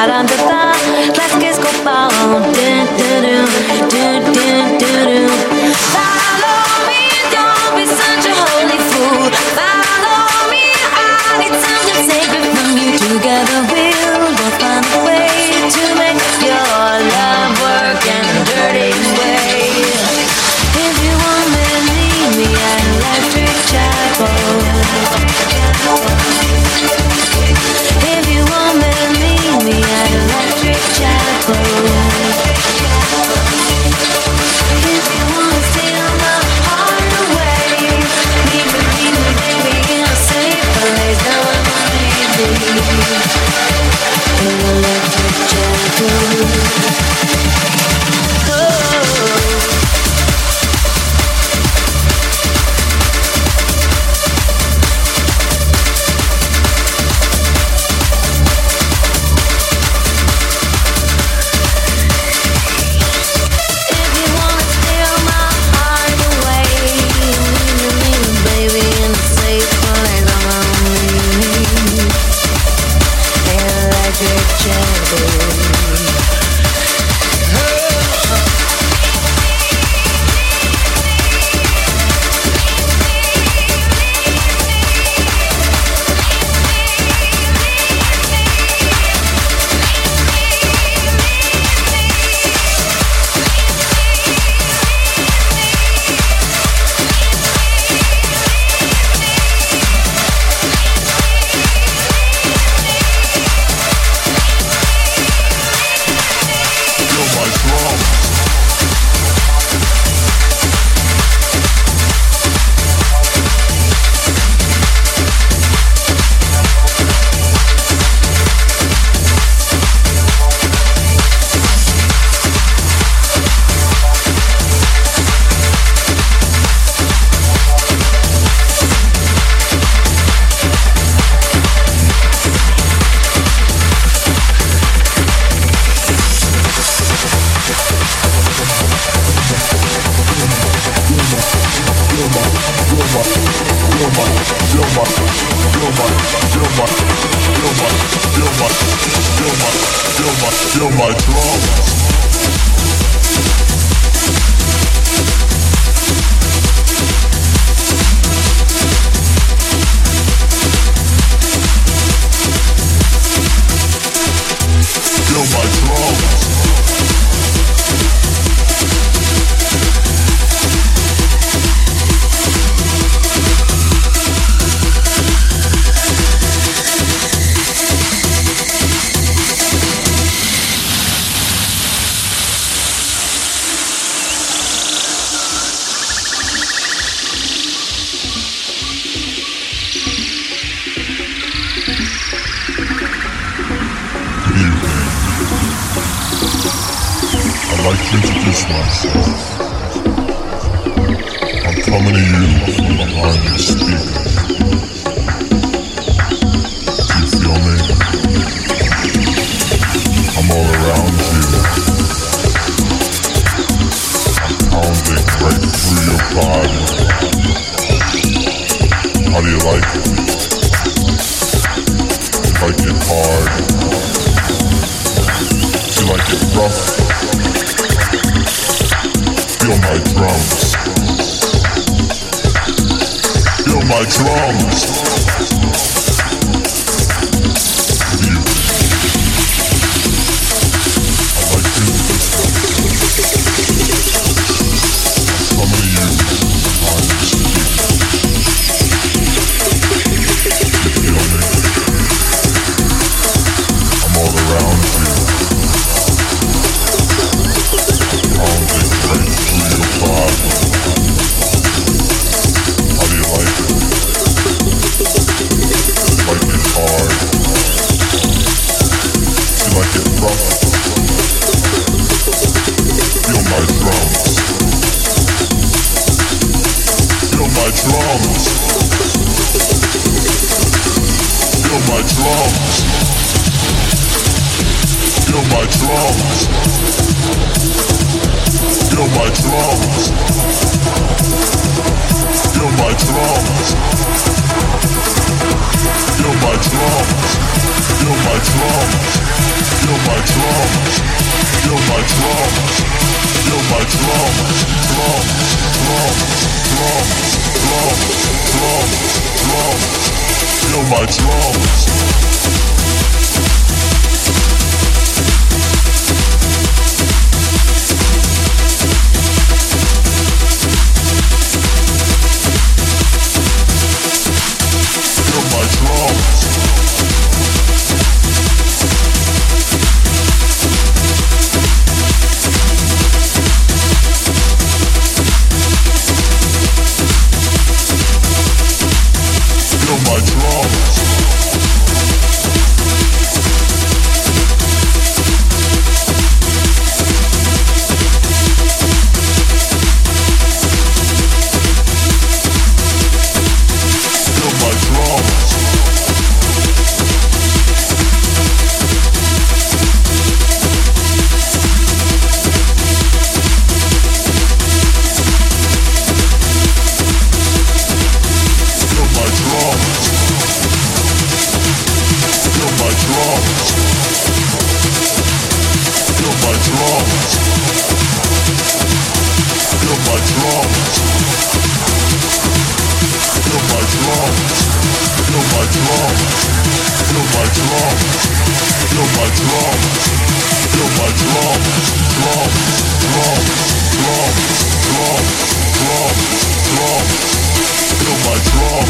out on the Yes. my drums. my drums. You're my drums. You're my drums. You're my drums. You're my drums. You're my drums. You're my drums. You're my drums. You're my drums. Drums. Drums. Drums. Drums. Drums. Drums. Feel my drums. drums. my drum, feel my drum, feel my drum, drum, drum, drum, drum, drum, drum, feel my drum.